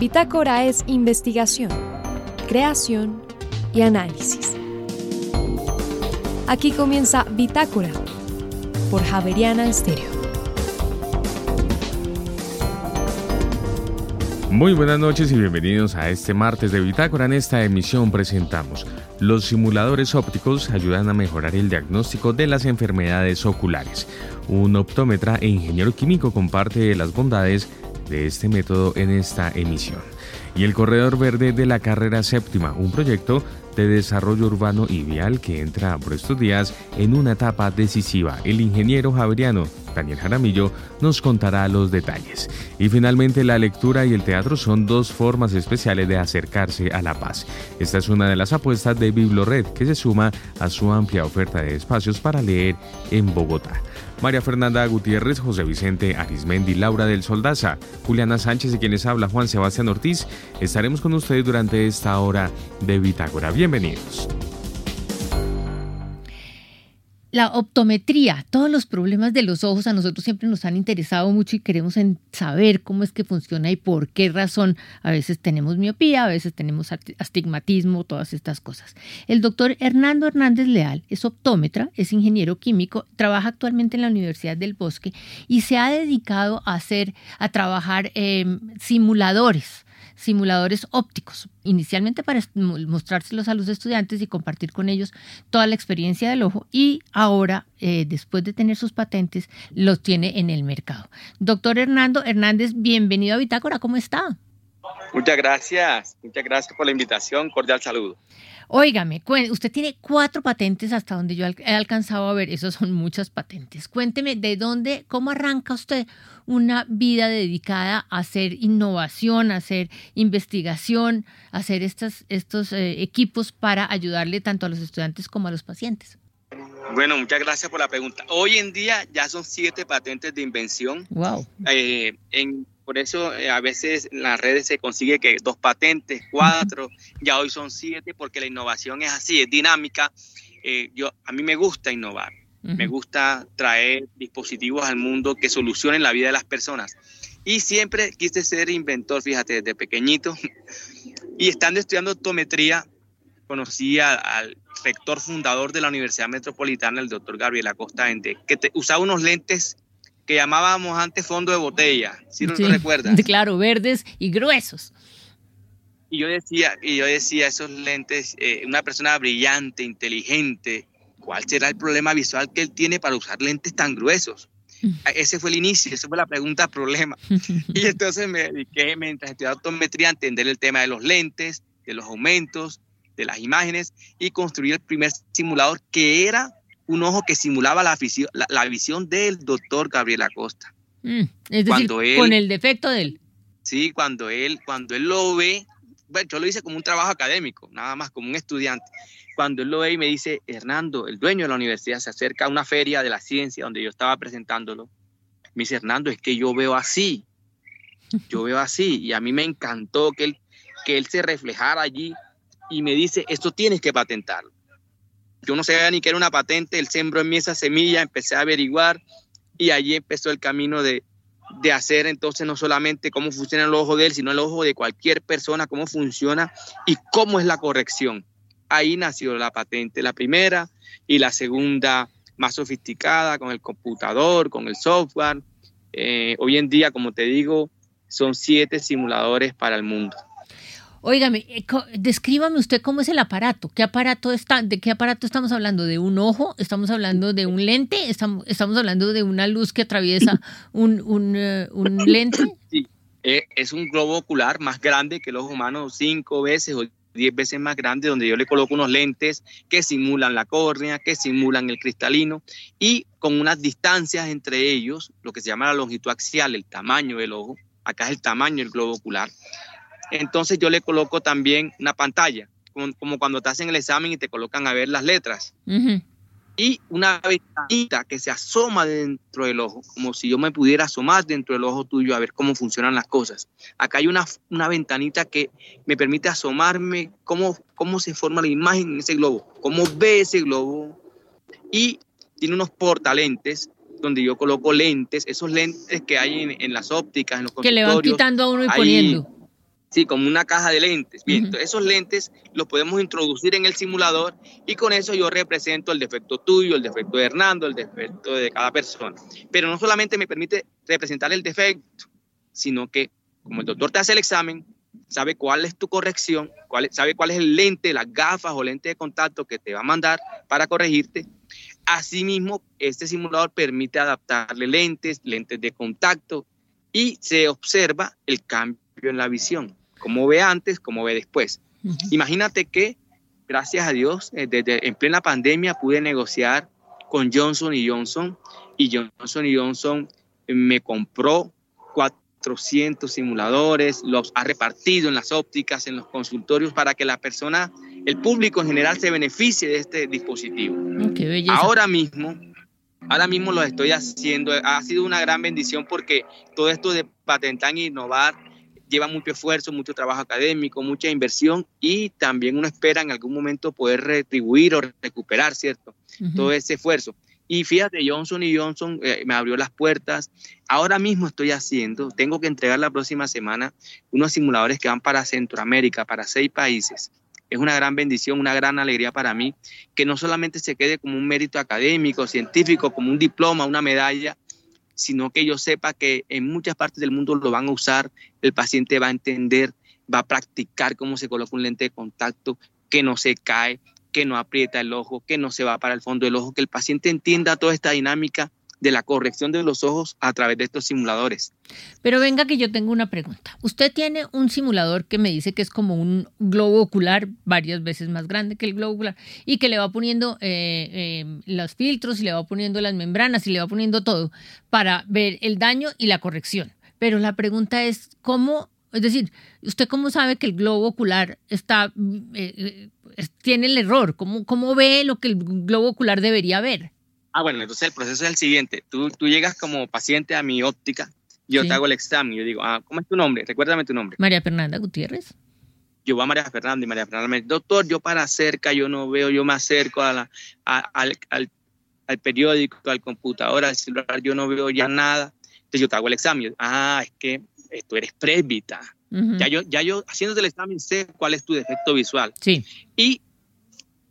Bitácora es investigación, creación y análisis. Aquí comienza Bitácora por Javeriana Estéreo. Muy buenas noches y bienvenidos a este martes de Bitácora. En esta emisión presentamos los simuladores ópticos ayudan a mejorar el diagnóstico de las enfermedades oculares. Un optómetra e ingeniero químico comparte las bondades de este método en esta emisión. Y el Corredor Verde de la Carrera Séptima, un proyecto de desarrollo urbano y vial que entra por estos días en una etapa decisiva. El ingeniero javeriano Daniel Jaramillo nos contará los detalles. Y finalmente la lectura y el teatro son dos formas especiales de acercarse a la paz. Esta es una de las apuestas de Biblored que se suma a su amplia oferta de espacios para leer en Bogotá. María Fernanda Gutiérrez, José Vicente Arismendi, Laura del Soldaza, Juliana Sánchez y quienes habla Juan Sebastián Ortiz, estaremos con ustedes durante esta hora de Bitácora. Bienvenidos. La optometría, todos los problemas de los ojos a nosotros siempre nos han interesado mucho y queremos saber cómo es que funciona y por qué razón a veces tenemos miopía, a veces tenemos astigmatismo, todas estas cosas. El doctor Hernando Hernández Leal es optómetra, es ingeniero químico, trabaja actualmente en la Universidad del Bosque y se ha dedicado a hacer, a trabajar eh, simuladores simuladores ópticos, inicialmente para mostrárselos a los estudiantes y compartir con ellos toda la experiencia del ojo y ahora, eh, después de tener sus patentes, los tiene en el mercado. Doctor Hernando Hernández, bienvenido a Bitácora, ¿cómo está? Muchas gracias, muchas gracias por la invitación, cordial saludo. Óigame, usted tiene cuatro patentes hasta donde yo he alcanzado a ver, esos son muchas patentes. Cuénteme de dónde, cómo arranca usted una vida dedicada a hacer innovación, a hacer investigación, a hacer estos, estos eh, equipos para ayudarle tanto a los estudiantes como a los pacientes. Bueno, muchas gracias por la pregunta. Hoy en día ya son siete patentes de invención. Wow. Eh, en por eso eh, a veces en las redes se consigue que dos patentes, cuatro, ya hoy son siete, porque la innovación es así, es dinámica. Eh, yo, a mí me gusta innovar, me gusta traer dispositivos al mundo que solucionen la vida de las personas. Y siempre quise ser inventor, fíjate, desde pequeñito. y estando estudiando optometría, conocí al rector fundador de la Universidad Metropolitana, el doctor Gabriel Acosta que usaba unos lentes que llamábamos antes fondo de botella, si no lo recuerdas. Claro, verdes y gruesos. Y yo decía, y yo decía, esos lentes, eh, una persona brillante, inteligente, ¿cuál será el problema visual que él tiene para usar lentes tan gruesos? Mm. Ese fue el inicio, esa fue la pregunta problema. y entonces me dediqué, mientras estudiaba optometría, a entender el tema de los lentes, de los aumentos, de las imágenes y construir el primer simulador que era un ojo que simulaba la, la, visión del doctor Gabriel Acosta. Mm, es decir, con el defecto de él. Sí, cuando él, cuando él lo ve, bueno, yo lo hice como un trabajo académico, nada más como un estudiante. Cuando él lo ve y me dice, Hernando, el dueño de la universidad, se acerca a una feria de la ciencia donde yo estaba presentándolo. Me dice, Hernando, es que yo veo así, yo veo así, y a mí me encantó que él, que él se reflejara allí y me dice, esto tienes que patentarlo. Yo no sabía ni que era una patente, él sembró en mí esa semilla, empecé a averiguar y allí empezó el camino de, de hacer entonces no solamente cómo funciona el ojo de él, sino el ojo de cualquier persona, cómo funciona y cómo es la corrección. Ahí nació la patente, la primera y la segunda más sofisticada con el computador, con el software. Eh, hoy en día, como te digo, son siete simuladores para el mundo. Óigame, eh, descríbame usted cómo es el aparato. ¿Qué aparato está? ¿De qué aparato estamos hablando? ¿De un ojo? ¿Estamos hablando de un lente? ¿Estamos, estamos hablando de una luz que atraviesa un, un, eh, un lente? Sí, eh, es un globo ocular más grande que el ojo humano, cinco veces o diez veces más grande, donde yo le coloco unos lentes que simulan la córnea, que simulan el cristalino y con unas distancias entre ellos, lo que se llama la longitud axial, el tamaño del ojo. Acá es el tamaño del globo ocular entonces yo le coloco también una pantalla, como, cuando te hacen el examen y te colocan a ver las letras. Y una ventanita que se asoma dentro del ojo, como si yo me pudiera asomar dentro del ojo tuyo a ver cómo funcionan las cosas. Acá hay una, una ventanita que me permite asomarme cómo, cómo se forma la imagen en ese globo, cómo ve ese globo. Y tiene unos portalentes donde yo coloco lentes, esos lentes que hay en, las ópticas, en los Que le van quitando a uno y poniendo Sí, como una caja de lentes. Bien, esos lentes los podemos introducir en el simulador y con eso yo represento el defecto tuyo, el defecto de Hernando, el defecto de cada persona. Pero no solamente me permite representar el defecto, sino que como el doctor te hace el examen, sabe cuál es tu corrección, cuál, sabe cuál es el lente, las gafas o lente de contacto que te va a mandar para corregirte. Asimismo, este simulador permite adaptarle lentes, lentes de contacto y se observa el cambio en la visión cómo ve antes, cómo ve después. Imagínate que, gracias a Dios, eh, desde en plena pandemia pude negociar con Johnson y Johnson y Johnson y Johnson me compró 400 simuladores, los ha repartido en las ópticas, en los consultorios para que la persona, el público en general se beneficie de este dispositivo. Mm, ahora mismo, ahora mismo lo estoy haciendo, ha sido una gran bendición porque todo esto de patentar e innovar lleva mucho esfuerzo, mucho trabajo académico, mucha inversión y también uno espera en algún momento poder retribuir o recuperar, ¿cierto? Todo ese esfuerzo. Y fíjate, Johnson y Johnson eh, me abrió las puertas. Ahora mismo estoy haciendo, tengo que entregar la próxima semana unos simuladores que van para Centroamérica, para seis países. Es una gran bendición, una gran alegría para mí, que no solamente se quede como un mérito académico, científico, como un diploma, una medalla, sino que yo sepa que en muchas partes del mundo lo van a usar, el paciente va a entender, va a practicar cómo se coloca un lente de contacto, que no se cae, que no aprieta el ojo, que no se va para el fondo del ojo, que el paciente entienda toda esta dinámica de la corrección de los ojos a través de estos simuladores. Pero venga que yo tengo una pregunta. Usted tiene un simulador que me dice que es como un globo ocular varias veces más grande que el globo ocular y que le va poniendo eh, eh, los filtros y le va poniendo las membranas y le va poniendo todo para ver el daño y la corrección. Pero la pregunta es, ¿cómo? Es decir, ¿usted cómo sabe que el globo ocular está, eh, tiene el error? ¿Cómo, ¿Cómo ve lo que el globo ocular debería ver? Ah, bueno, entonces el proceso es el siguiente. Tú, tú llegas como paciente a mi óptica, yo te hago el examen, yo digo, ah, ¿cómo es tu nombre? Recuérdame tu nombre. María Fernanda Gutiérrez. Yo voy a María Fernanda y María Fernanda me dice, doctor, yo para cerca, yo no veo, yo me acerco a la, al, al, al, periódico, al computador, al celular, yo no veo ya nada. Entonces yo te hago el examen. ah, es que tú eres presbita. ya, yo, ya yo haciéndote el examen sé cuál es tu defecto visual. Sí. Y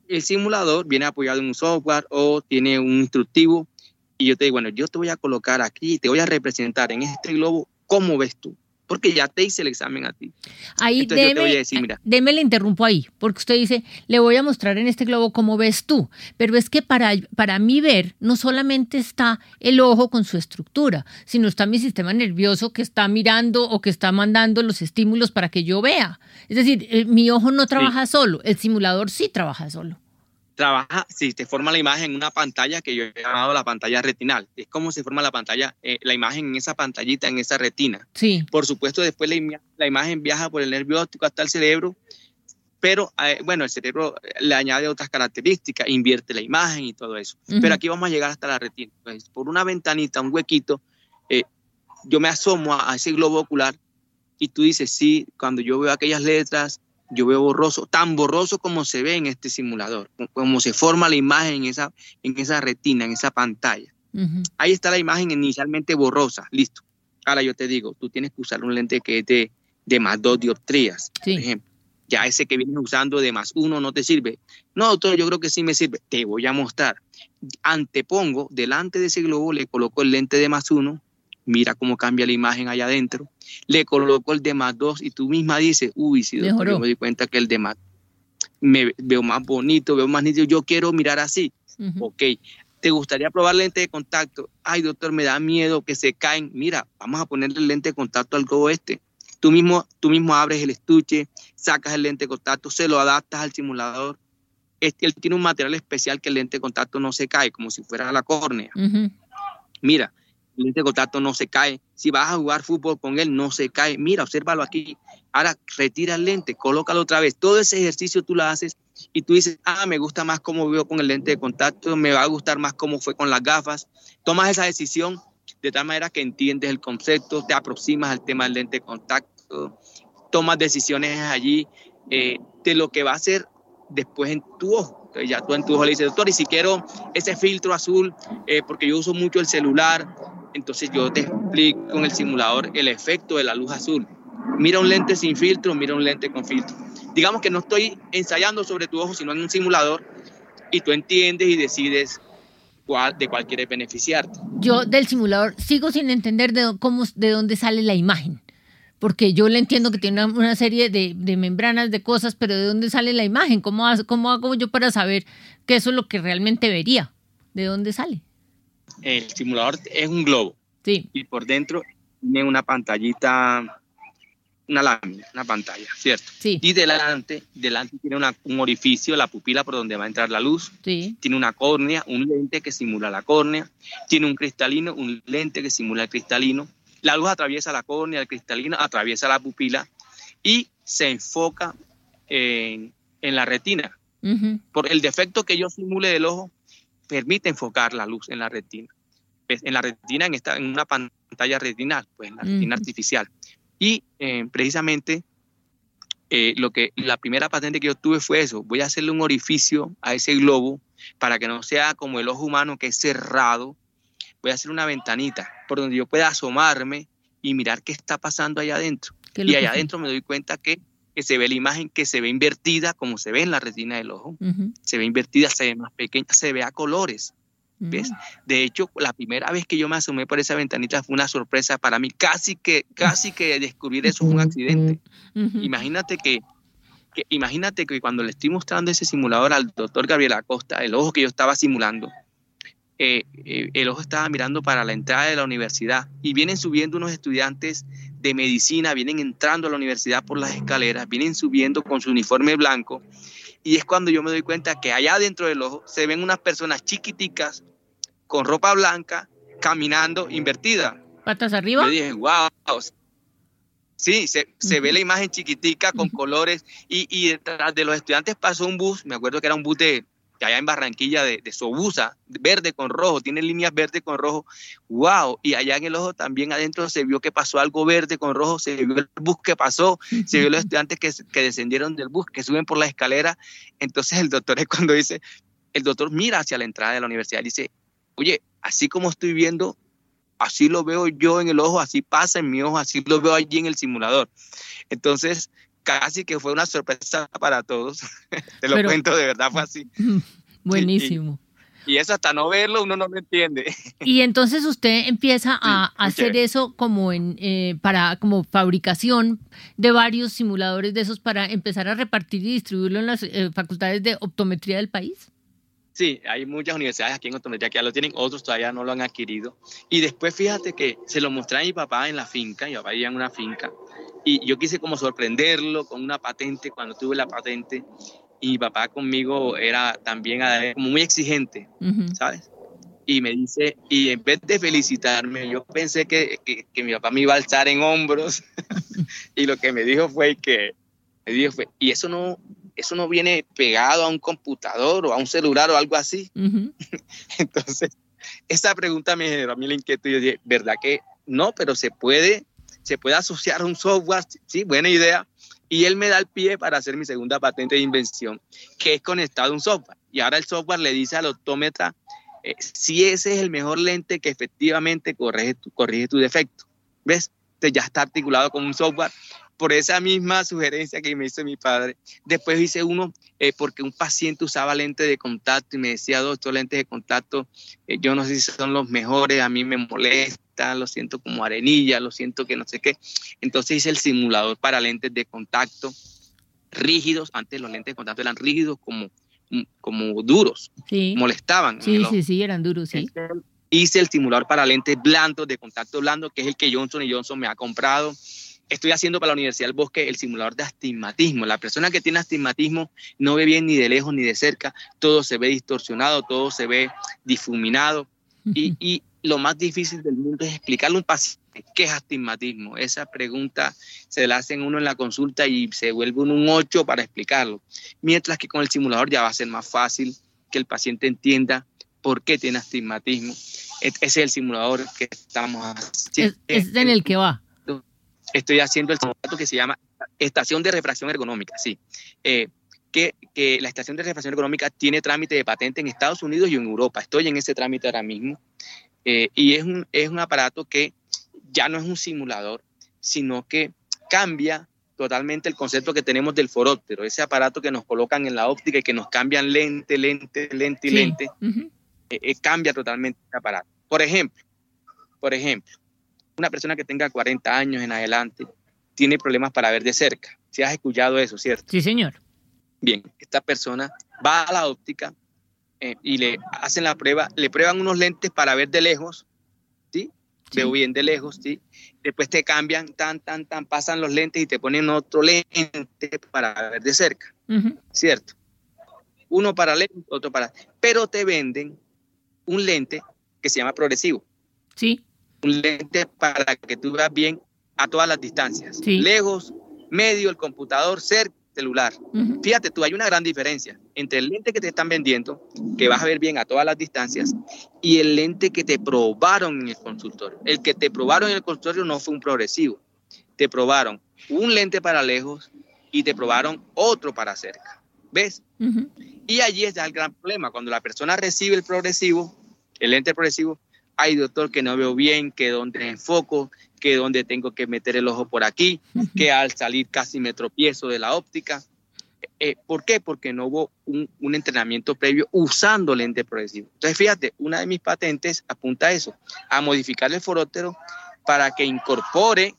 el simulador viene apoyado en un software o tiene un instructivo y yo te digo, bueno, yo te voy a colocar aquí, te voy a representar en este globo, ¿cómo ves tú? Porque ya te hice el examen a ti. Ahí déme, déme le interrumpo ahí, porque usted dice, le voy a mostrar en este globo cómo ves tú, pero es que para, para mí ver no solamente está el ojo con su estructura, sino está mi sistema nervioso que está mirando o que está mandando los estímulos para que yo vea. Es decir, eh, mi ojo no trabaja solo, el simulador sí trabaja solo trabaja, si te forma la imagen en una pantalla que yo he llamado la pantalla retinal. Es como se forma la pantalla, eh, la imagen en esa pantallita, en esa retina. Sí. Por supuesto, después la, imagen viaja por el nervio óptico hasta el cerebro, pero eh, bueno, el cerebro le añade otras características, invierte la imagen y todo eso. Pero aquí vamos a llegar hasta la retina. Por una ventanita, un huequito, eh, yo me asomo a ese globo ocular y tú dices, sí, cuando yo veo aquellas letras, yo veo borroso, tan borroso como se ve en este simulador, como se forma la imagen en esa, en esa retina, en esa pantalla. Ahí está la imagen inicialmente borrosa, listo. Ahora yo te digo, tú tienes que usar un lente que es de, de más dos dioptrías, por ejemplo. Ya ese que vienes usando de más uno no te sirve. No, doctor, yo creo que sí me sirve. Te voy a mostrar. Antepongo, delante de ese globo le coloco el lente de más uno mira cómo cambia la imagen allá adentro. Le coloco el de más 2 y tú misma dices, uy, si yo me di cuenta que el de más me veo más bonito, veo más nítido, yo quiero mirar así. Ok, ¿te gustaría probar lente de contacto? Ay, doctor, me da miedo que se caen. Mira, vamos a ponerle el lente de contacto al globo este. Tú mismo, tú mismo abres el estuche, sacas el lente de contacto, se lo adaptas al simulador. Este, él tiene un material especial que el lente de contacto no se cae, como si fuera la córnea. Mira, lente de contacto no se cae. Si vas a jugar fútbol con él, no se cae. Mira, obsérvalo aquí. Ahora retira el lente, colócalo otra vez. Todo ese ejercicio tú lo haces y tú dices, ah, me gusta más cómo veo con el lente de contacto, me va a gustar más cómo fue con las gafas. Tomas esa decisión de tal manera que entiendes el concepto, te aproximas al tema del lente de contacto, tomas decisiones allí eh, de lo que va a hacer después en tu ojo ya tú en tu ojo le dices, doctor, y si quiero ese filtro azul, eh, porque yo uso mucho el celular, entonces yo te explico con el simulador el efecto de la luz azul. mira un lente sin filtro, mira un lente con filtro. Digamos que no estoy ensayando sobre tu ojo, sino en un simulador y tú entiendes y decides cuál, de cuál quieres beneficiarte. Yo del simulador sigo sin entender de, cómo, de dónde sale la imagen. Porque yo le entiendo que tiene una, serie de, membranas, de cosas, pero ¿de dónde sale la imagen? ¿Cómo, ¿Cómo hago yo para saber que eso es lo que realmente vería? ¿De dónde sale? El simulador es un globo. Sí. Y por dentro tiene una pantallita una lámina, una pantalla, ¿cierto? Sí. Y delante, delante tiene un orificio, la pupila por donde va a entrar la luz. Sí. Tiene una córnea, un lente que simula la córnea. Tiene un cristalino, un lente que simula el cristalino. La luz atraviesa la córnea, el cristalino atraviesa la pupila y se enfoca en, la retina. Por el defecto que yo simule del ojo, permite enfocar la luz en la retina. En la retina, en, esta, en una pantalla retinal, pues en la retina artificial. Y eh, precisamente eh, lo que la primera patente que yo tuve fue eso, voy a hacerle un orificio a ese globo para que no sea como el ojo humano que es cerrado, voy a hacer una ventanita por donde yo pueda asomarme y mirar qué está pasando allá adentro. Y allá adentro me doy cuenta que, que, se ve la imagen que se ve invertida como se ve en la retina del ojo, se ve invertida, se ve más pequeña, se ve a colores. ¿Ves? De hecho, la primera vez que yo me asomé por esa ventanita fue una sorpresa para mí. Casi que, casi que descubrir eso fue un accidente. Imagínate que, imagínate que cuando le estoy mostrando ese simulador al doctor Gabriel Acosta, el ojo que yo estaba simulando, eh, eh, el ojo estaba mirando para la entrada de la universidad y vienen subiendo unos estudiantes de medicina, vienen entrando a la universidad por las escaleras, vienen subiendo con su uniforme blanco y es cuando yo me doy cuenta que allá dentro del ojo se ven unas personas chiquiticas con ropa blanca, caminando invertida. ¿Patas arriba? Yo dije, wow. Sí, se, se ve la imagen chiquitica con colores y, y, detrás de los estudiantes pasó un bus, me acuerdo que era un bus de, allá en Barranquilla de, de Sobusa, verde con rojo, tiene líneas verde con rojo, wow, y allá en el ojo también adentro se vio que pasó algo verde con rojo, se vio el bus que pasó, se vio los estudiantes que, que descendieron del bus, que suben por la escalera, entonces el doctor es cuando dice, el doctor mira hacia la entrada de la universidad y dice, oye, así como estoy viendo, así lo veo yo en el ojo, así pasa en mi ojo, así lo veo allí en el simulador. Entonces, casi que fue una sorpresa para todos. Te lo cuento, de verdad fue así. Buenísimo. Y, eso hasta no verlo uno no lo entiende. Y entonces usted empieza a hacer eso como en eh, para como fabricación de varios simuladores de esos para empezar a repartir y distribuirlo en las eh, facultades de optometría del país. Sí, hay muchas universidades aquí en Otometría que ya lo tienen, otros todavía no lo han adquirido. Y después fíjate que se lo mostré a mi papá en la finca, mi papá vivía en una finca, y yo quise como sorprenderlo con una patente cuando tuve la patente, y mi papá conmigo era también como muy exigente, ¿sabes? Y me dice, y en vez de felicitarme, yo pensé que, que, mi papá me iba a alzar en hombros, y lo que me dijo fue que, me dijo fue, y eso no, eso no viene pegado a un computador o a un celular o algo así. Entonces, esa pregunta me generó a mí la inquietud. Yo dije, ¿verdad que no? Pero se puede, se puede asociar un software, sí, buena idea. Y él me da el pie para hacer mi segunda patente de invención, que es conectado a un software. Y ahora el software le dice al optómetra eh, si ese es el mejor lente que efectivamente corrige tu, corrige tu defecto. ¿Ves? Entonces ya está articulado con un software por esa misma sugerencia que me hizo mi padre. Después hice uno eh, porque un paciente usaba lentes de contacto y me decía, doctor, lentes de contacto, eh, yo no sé si son los mejores, a mí me molesta, lo siento como arenilla, lo siento que no sé qué. Entonces hice el simulador para lentes de contacto rígidos. Antes los lentes de contacto eran rígidos como, como duros, sí. molestaban. Sí, sí, sí, eran duros, sí. Hice el simulador para lentes blandos, de contacto blando, que es el que Johnson Johnson me ha comprado estoy haciendo para la Universidad del Bosque el simulador de astigmatismo. La persona que tiene astigmatismo no ve bien ni de lejos ni de cerca, todo se ve distorsionado, todo se ve difuminado. Y, lo más difícil del mundo es explicarle a un paciente qué es astigmatismo. Esa pregunta se la hacen uno en la consulta y se vuelve uno un 8 para explicarlo. Mientras que con el simulador ya va a ser más fácil que el paciente entienda por qué tiene astigmatismo. Ese es el simulador que estamos haciendo. es en el que va estoy haciendo el contrato que se llama Estación de Refracción Ergonómica, sí. Eh, que, que, la Estación de Refracción Ergonómica tiene trámite de patente en Estados Unidos y en Europa. Estoy en ese trámite ahora mismo. Eh, y es un, es un aparato que ya no es un simulador, sino que cambia totalmente el concepto que tenemos del foróptero, ese aparato que nos colocan en la óptica y que nos cambian lente, lente, lente y lente, eh, eh, cambia totalmente ese aparato. Por ejemplo, por ejemplo, una persona que tenga 40 años en adelante tiene problemas para ver de cerca. Si has escuchado eso, ¿cierto? Sí, señor. Bien, esta persona va a la óptica eh, y le hacen la prueba, le prueban unos lentes para ver de lejos, ¿sí? Veo bien de lejos, ¿sí? Después te cambian, tan, tan, tan, pasan los lentes y te ponen otro lente para ver de cerca, ¿cierto? Uno para lejos, otro para... Pero te venden un lente que se llama progresivo. Sí. Un lente para que tú veas bien a todas las distancias. Lejos, medio, el computador, cerca, celular. Fíjate tú, hay una gran diferencia entre el lente que te están vendiendo, que vas a ver bien a todas las distancias, y el lente que te probaron en el consultorio. El que te probaron en el consultorio no fue un progresivo. Te probaron un lente para lejos y te probaron otro para cerca. ¿Ves? Y allí está el gran problema. Cuando la persona recibe el progresivo, el lente progresivo, ay doctor que no veo bien, que donde enfoco, que donde tengo que meter el ojo por aquí, que al salir casi me tropiezo de la óptica. Eh, ¿Por qué? Porque no hubo un, entrenamiento previo usando lente progresivo. Entonces, fíjate, una de mis patentes apunta a eso, a modificar el forótero para que incorpore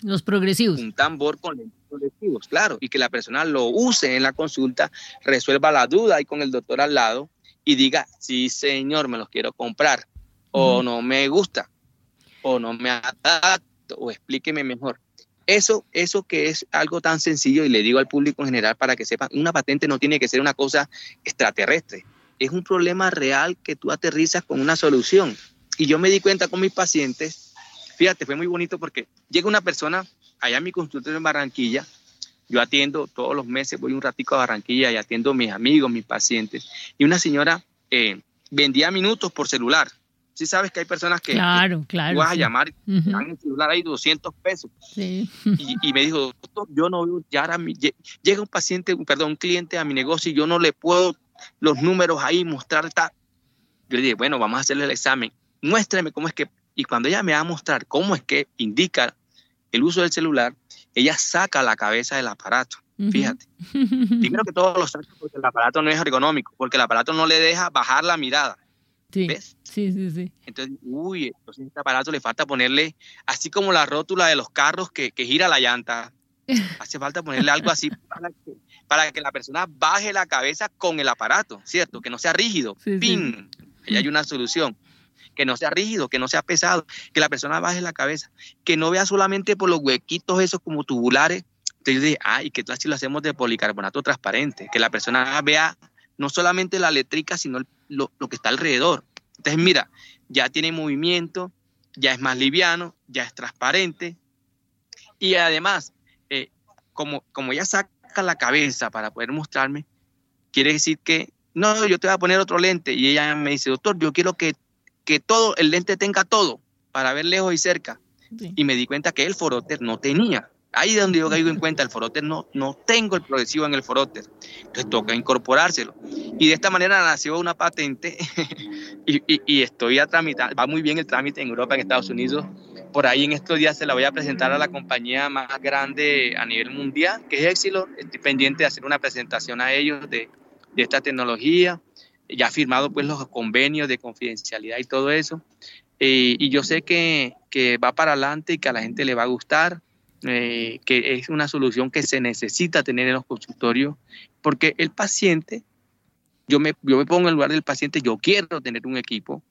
los progresivos. Un tambor con lentes progresivos, claro, y que la persona lo use en la consulta, resuelva la duda ahí con el doctor al lado y diga, sí, señor, me los quiero comprar o no me gusta, o no me adapto, o explíqueme mejor. Eso, eso que es algo tan sencillo, y le digo al público en general para que sepan, una patente no tiene que ser una cosa extraterrestre. Es un problema real que tú aterrizas con una solución. Y yo me di cuenta con mis pacientes, fíjate, fue muy bonito porque llega una persona allá en mi consultorio en Barranquilla, yo atiendo todos los meses, voy un ratico a Barranquilla y atiendo a mis amigos, mis pacientes, y una señora eh, vendía minutos por celular sí sabes que hay personas que, claro, claro, vas a llamar y dan el celular ahí 200 pesos. Sí. Y, me dijo, doctor, yo no veo, ya ahora llega un paciente, perdón, un cliente a mi negocio y yo no le puedo los números ahí mostrar. Yo le dije, bueno, vamos a hacerle el examen. Muéstrame cómo es que, y cuando ella me va a mostrar cómo es que indica el uso del celular, ella saca la cabeza del aparato. Fíjate. Primero que todo lo saca porque el aparato no es ergonómico, porque el aparato no le deja bajar la mirada. Sí. ¿Ves? Sí, sí, sí. Entonces, uy, entonces este aparato le falta ponerle, así como la rótula de los carros que, gira la llanta, hace falta ponerle algo así para que, la persona baje la cabeza con el aparato, ¿cierto? Que no sea rígido. ¡Pin! Ahí hay una solución. Que no sea rígido, que no sea pesado, que la persona baje la cabeza, que no vea solamente por los huequitos esos como tubulares. Entonces yo dije, ah, ¿y qué tal si lo hacemos de policarbonato transparente? Que la persona vea no solamente la letrica, sino lo, que está alrededor. Entonces, mira, ya tiene movimiento, ya es más liviano, ya es transparente. Y además, eh, como, como ella saca la cabeza para poder mostrarme, quiere decir que, no, yo te voy a poner otro lente. Y ella me dice, doctor, yo quiero que, que todo, el lente tenga todo, para ver lejos y cerca. Y me di cuenta que el Foroter no tenía. Ahí es donde yo caigo en cuenta, el Foroter no, no tengo el progresivo en el Foroter. Entonces toca incorporárselo. Y de esta manera nació una patente y, y, estoy a tramitar, va muy bien el trámite en Europa, en Estados Unidos. Por ahí en estos días se la voy a presentar a la compañía más grande a nivel mundial, que es Exilor. Estoy pendiente de hacer una presentación a ellos de, de esta tecnología. Ya ha firmado pues los convenios de confidencialidad y todo eso. Eh, y yo sé que, que va para adelante y que a la gente le va a gustar eh, que es una solución que se necesita tener en los consultorios, porque el paciente, yo me, yo me pongo en el lugar del paciente, yo quiero tener un equipo,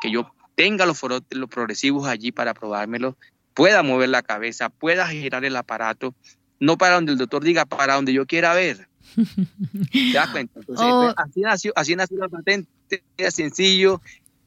que yo tenga los, los progresivos allí para probármelo, pueda mover la cabeza, pueda girar el aparato, no para donde el doctor diga, para donde yo quiera ver. ¿Te das cuenta? Oh. así, nació, así nació la patente, sencillo,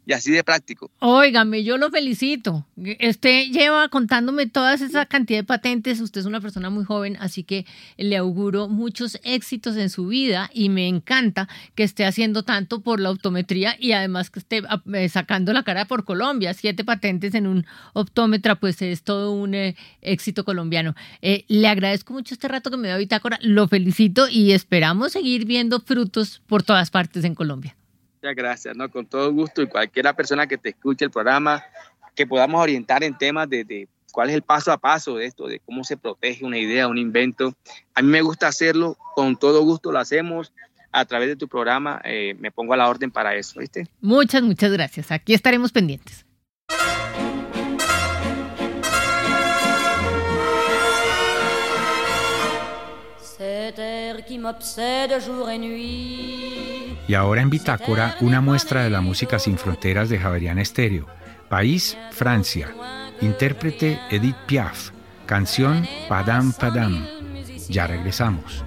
y así de práctico. Óigame, yo lo felicito. Usted lleva contándome toda esa cantidad de patentes. Usted es una persona muy joven, así que le auguro muchos éxitos en su vida y me encanta que esté haciendo tanto por la optometría y además que esté ah, eh, sacando la cara por Colombia. Siete patentes en un optómetra, pues es todo un eh, éxito colombiano. Eh, le agradezco mucho este rato que me dio Bitácora, lo felicito y esperamos seguir viendo frutos por todas partes en Colombia gracias, ¿no? Con todo gusto y cualquiera persona que te escuche el programa, que podamos orientar en temas de, cuál es el paso a paso de esto, de cómo se protege una idea, un invento. A mí me gusta hacerlo, con todo gusto lo hacemos. A través de tu programa eh, me pongo a la orden para eso, ¿viste? Muchas, muchas gracias. Aquí estaremos pendientes. Y ahora en Bitácora, una muestra de la música sin fronteras de Javerian Estéreo. País, Francia. Intérprete Edith Piaf. Canción Padam Padam. Ya regresamos.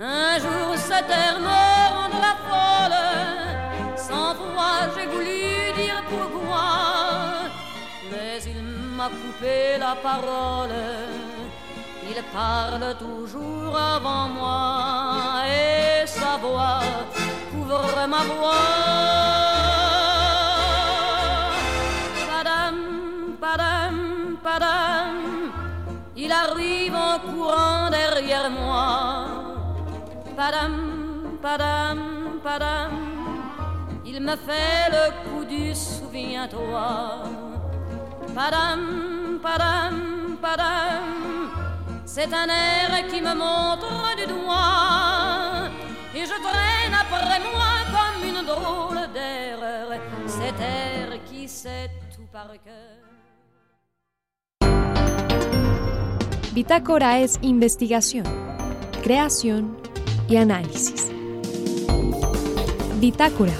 Un jour cette terre me rendra folle, sans foi j'ai voulu dire pourquoi, mais il m'a coupé la parole, il parle toujours avant moi, et sa voix ma voix. il arrive en courant derrière moi. Padam, padam, padam, il me fait le coup du souviens-toi. Padam, padam, padam, c'est un air qui me montre du doigt. Et je traîne après moi comme une drôle d'erreur, cet air qui sait tout par cœur. Bitácora es investigación, creación y análisis. Bitácora,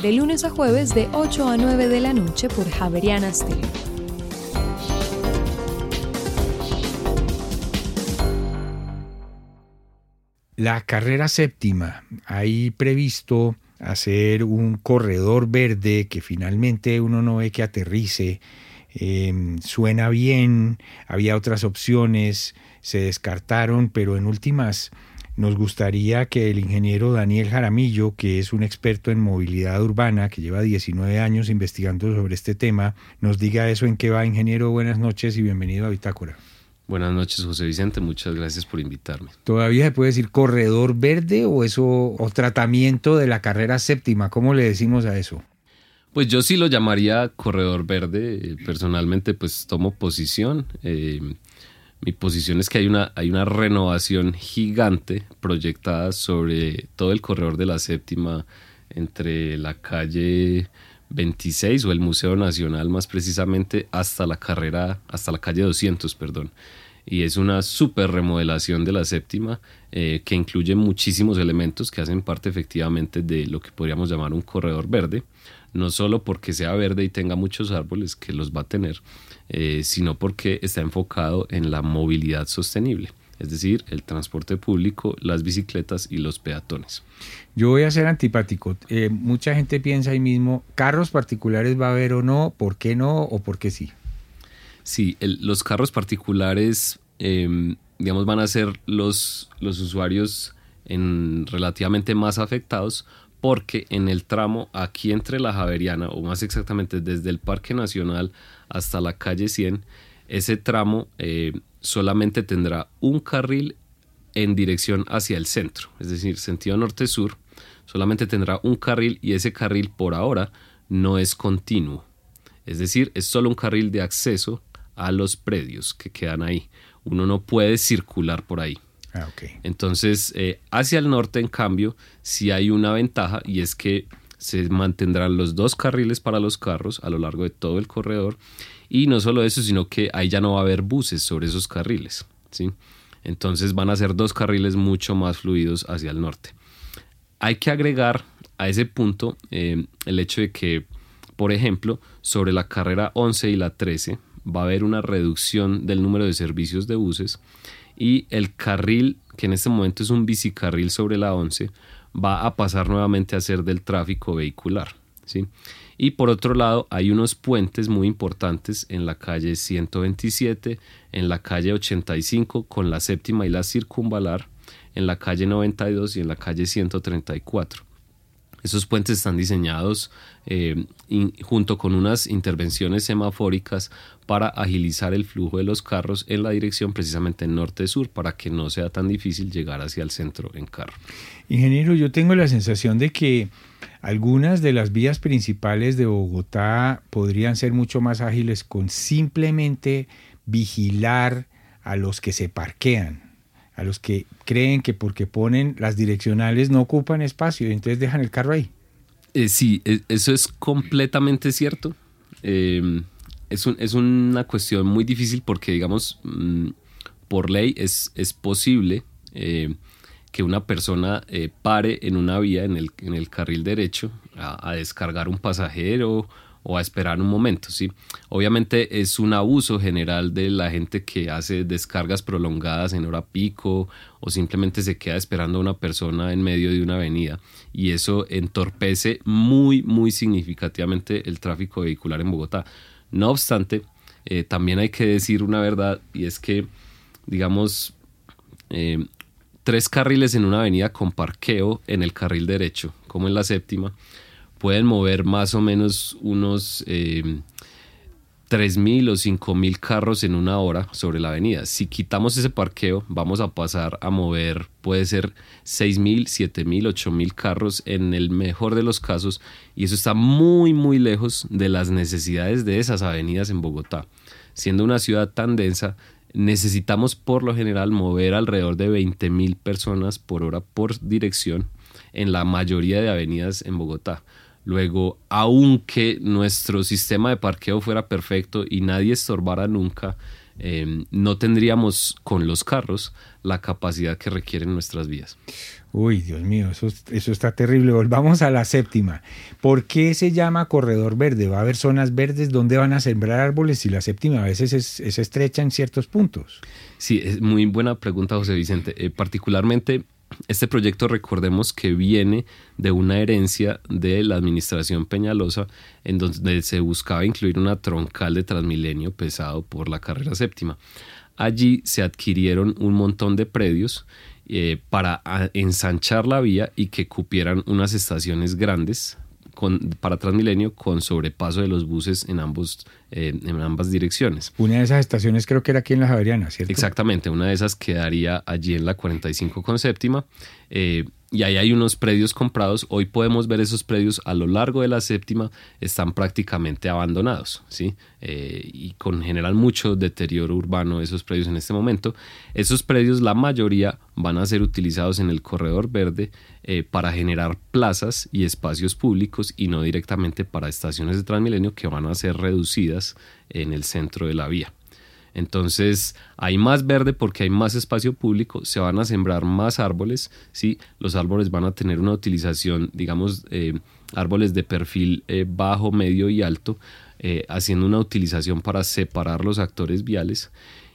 de lunes a jueves de 8 a 9 de la noche por Javeriana Stereo. La carrera séptima, hay previsto hacer un corredor verde que finalmente uno no ve que aterrice Em, suena bien, había otras opciones, se descartaron, pero en últimas nos gustaría que el ingeniero Daniel Jaramillo, que es un experto en movilidad urbana, que lleva 19 años investigando sobre este tema, nos diga eso en qué va. Ingeniero, buenas noches y bienvenido a Bitácora. Buenas noches, José Vicente. Muchas gracias por invitarme. ¿Todavía se puede decir corredor verde o eso o tratamiento de la carrera séptima? ¿Cómo le decimos a eso? Pues yo sí lo llamaría corredor verde. Personalmente, pues tomo posición. Eh, mi posición es que hay una, hay una renovación gigante proyectada sobre todo el corredor de la séptima entre la calle 26 o el Museo Nacional más precisamente hasta la carrera, hasta la calle 200, perdón. Y es una super remodelación de la séptima eh, que incluye muchísimos elementos que hacen parte efectivamente de lo que podríamos llamar un corredor verde no solo porque sea verde y tenga muchos árboles, que los va a tener, eh, sino porque está enfocado en la movilidad sostenible es decir, el transporte público, las bicicletas y los peatones. Yo voy a ser antipático. Eh, mucha gente piensa ahí mismo, ¿carros particulares va a haber o no? ¿Por qué no o por qué sí? Sí, los carros particulares, em, digamos, van a ser los, los usuarios en relativamente más afectados porque en el tramo aquí entre la Javeriana, o más exactamente desde el Parque Nacional hasta la calle 100, ese tramo eh, solamente tendrá un carril en dirección hacia el centro, es decir, sentido norte-sur, solamente tendrá un carril y ese carril por ahora no es continuo, es decir, es solo un carril de acceso a los predios que quedan ahí. Uno no puede circular por ahí. Ah, Entonces, eh, hacia el norte, en cambio, sí hay una ventaja y es que se mantendrán los dos carriles para los carros a lo largo de todo el corredor. Y no solo eso, sino que ahí ya no va a haber buses sobre esos carriles. ¿sí? Entonces van a ser dos carriles mucho más fluidos hacia el norte. Hay que agregar a ese punto eh, el hecho de que, por ejemplo, sobre la carrera 11 y la 13 va a haber una reducción del número de servicios de buses y el carril, que en este momento es un bicicarril sobre la 11, va a pasar nuevamente a ser del tráfico vehicular. ¿sí? Y por otro lado, hay unos puentes muy importantes en la calle 127, en la calle 85 con la séptima y la circunvalar, en la calle 92 y en la calle 134. Esos puentes están diseñados eh, junto con unas intervenciones semafóricas para agilizar el flujo de los carros en la dirección precisamente norte-sur para que no sea tan difícil llegar hacia el centro en carro. Ingeniero, yo tengo la sensación de que algunas de las vías principales de Bogotá podrían ser mucho más ágiles con simplemente vigilar a los que se parquean, a los que creen que porque ponen las direccionales no ocupan espacio y entonces dejan el carro ahí. Eh, sí, e, eso es completamente cierto. Em, es, una cuestión muy difícil porque, digamos, mm, por ley es, es posible eh, que una persona eh, pare en una vía, en el, en el carril derecho, a, descargar un pasajero o a esperar un momento, ¿sí? Obviamente es un abuso general de la gente que hace descargas prolongadas en hora pico o simplemente se queda esperando a una persona en medio de una avenida y eso entorpece muy, muy significativamente el tráfico vehicular en Bogotá. No obstante, eh, también hay que decir una verdad y es que, digamos, eh, tres carriles en una avenida con parqueo en el carril derecho, como en la séptima, pueden mover más o menos unos eh, 3.000 o 5.000 carros en una hora sobre la avenida. Si quitamos ese parqueo, vamos a pasar a mover, puede ser 6.000, 7.000, 8.000 carros en el mejor de los casos, y eso está muy, muy lejos de las necesidades de esas avenidas en Bogotá. Siendo una ciudad tan densa, necesitamos por lo general mover alrededor de 20.000 personas por hora por dirección en la mayoría de avenidas en Bogotá. Luego, aunque nuestro sistema de parqueo fuera perfecto y nadie estorbara nunca, em, no tendríamos con los carros la capacidad que requieren nuestras vías. Uy, Dios mío, eso, está terrible. Volvamos a la séptima. ¿Por qué se llama corredor verde? ¿Va a haber zonas verdes donde van a sembrar árboles y la séptima a veces es, estrecha en ciertos puntos? Sí, es muy buena pregunta, José Vicente. Eh, particularmente este proyecto recordemos que viene de una herencia de la administración Peñalosa en donde se buscaba incluir una troncal de Transmilenio pesado por la carrera séptima. Allí se adquirieron un montón de predios eh, para ensanchar la vía y que cupieran unas estaciones grandes para Transmilenio con sobrepaso de los buses en, ambos, eh, en ambas direcciones. Una de esas estaciones creo que era aquí en la Javeriana, ¿cierto? Exactamente, una de esas quedaría allí en la 45 con séptima. Eh, y ahí hay unos predios comprados. Hoy podemos ver esos predios a lo largo de la séptima están prácticamente abandonados, ¿sí? Eh, y con general mucho deterioro urbano esos predios en este momento. Esos predios, la mayoría, van a ser utilizados en el corredor verde eh, para generar plazas y espacios públicos y no directamente para estaciones de Transmilenio que van a ser reducidas en el centro de la vía. Entonces hay más verde porque hay más espacio público, se van a sembrar más árboles, ¿sí? los árboles van a tener una utilización, digamos, eh, árboles de perfil eh, bajo, medio y alto, eh, haciendo una utilización para separar los actores viales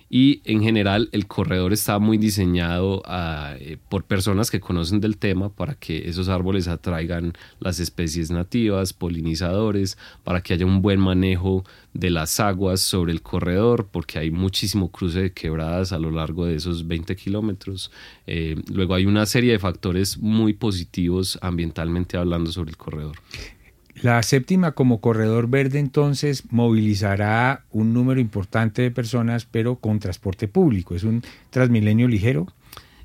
y en general el corredor está muy diseñado ah, eh, por personas que conocen del tema para que esos árboles atraigan las especies nativas, polinizadores, para que haya un buen manejo de las aguas sobre el corredor, porque hay muchísimo cruce de quebradas a lo largo de esos 20 kilómetros. Eh, luego hay una serie de factores muy positivos ambientalmente hablando sobre el corredor. La séptima como corredor verde entonces movilizará un número importante de personas, pero con transporte público. ¿Es un Transmilenio ligero?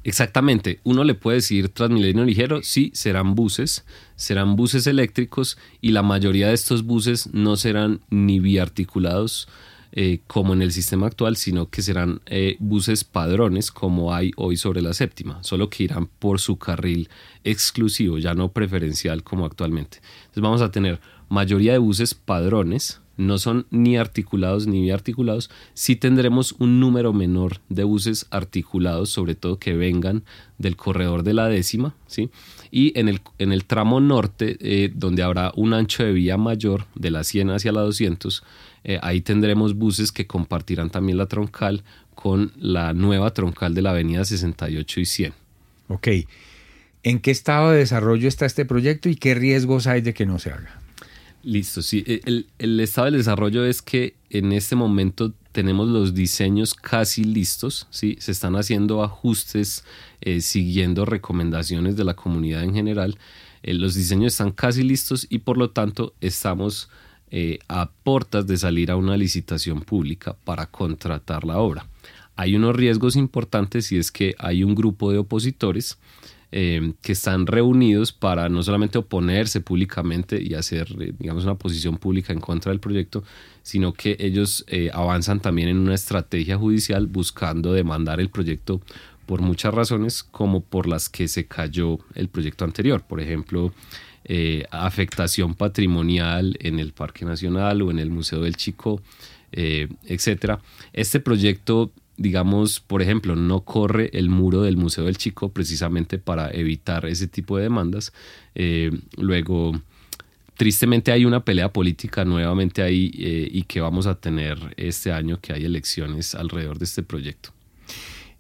Exactamente. Uno le puede decir Transmilenio ligero, sí, serán buses, serán buses eléctricos y la mayoría de estos buses no serán ni biarticulados eh, como en el sistema actual, sino que serán eh, buses padrones como hay hoy sobre la séptima, solo que irán por su carril exclusivo, ya no preferencial como actualmente. Entonces vamos a tener mayoría de buses padrones, no son ni articulados ni biarticulados, sí tendremos un número menor de buses articulados, sobre todo que vengan del corredor de la décima, ¿sí? Y en el, en el tramo norte, eh, donde habrá un ancho de vía mayor de la 100 hacia la 200, eh, ahí tendremos buses que compartirán también la troncal con la nueva troncal de la avenida 68 y 100. Ok. ¿En qué estado de desarrollo está este proyecto y qué riesgos hay de que no se haga? Listo, sí. E, el, estado de desarrollo es que en este momento tenemos los diseños casi listos, ¿sí? Se están haciendo ajustes eh, siguiendo recomendaciones de la comunidad en general. Eh, los diseños están casi listos y por lo tanto estamos eh, a portas de salir a una licitación pública para contratar la obra. Hay unos riesgos importantes y es que hay un grupo de opositores eh, que están reunidos para no solamente oponerse públicamente y hacer, eh, digamos, una posición pública en contra del proyecto, sino que ellos avanzan también en una estrategia judicial buscando demandar el proyecto por muchas razones, como por las que se cayó el proyecto anterior. Por ejemplo, afectación patrimonial en el Parque Nacional o en el Museo del Chico, eh, etcétera. Este proyecto, digamos, por ejemplo, no corre el muro del Museo del Chico precisamente para evitar ese tipo de demandas. Eh, luego, tristemente hay una pelea política nuevamente ahí eh, y que vamos a tener este año que hay elecciones alrededor de este proyecto.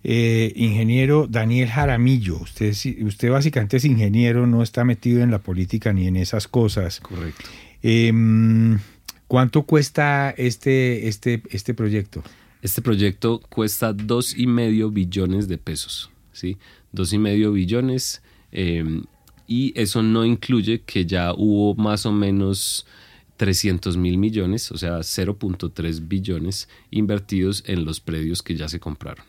Ingeniero Daniel Jaramillo, usted, usted básicamente es ingeniero, no está metido en la política ni en esas cosas. Correcto. Em, ¿Cuánto cuesta este, este, este proyecto? Este proyecto cuesta dos y medio billones de pesos, ¿sí? Dos y medio billones em, y eso no incluye que ya hubo más o menos 300 mil millones, o sea, 0.3 billones invertidos en los predios que ya se compraron.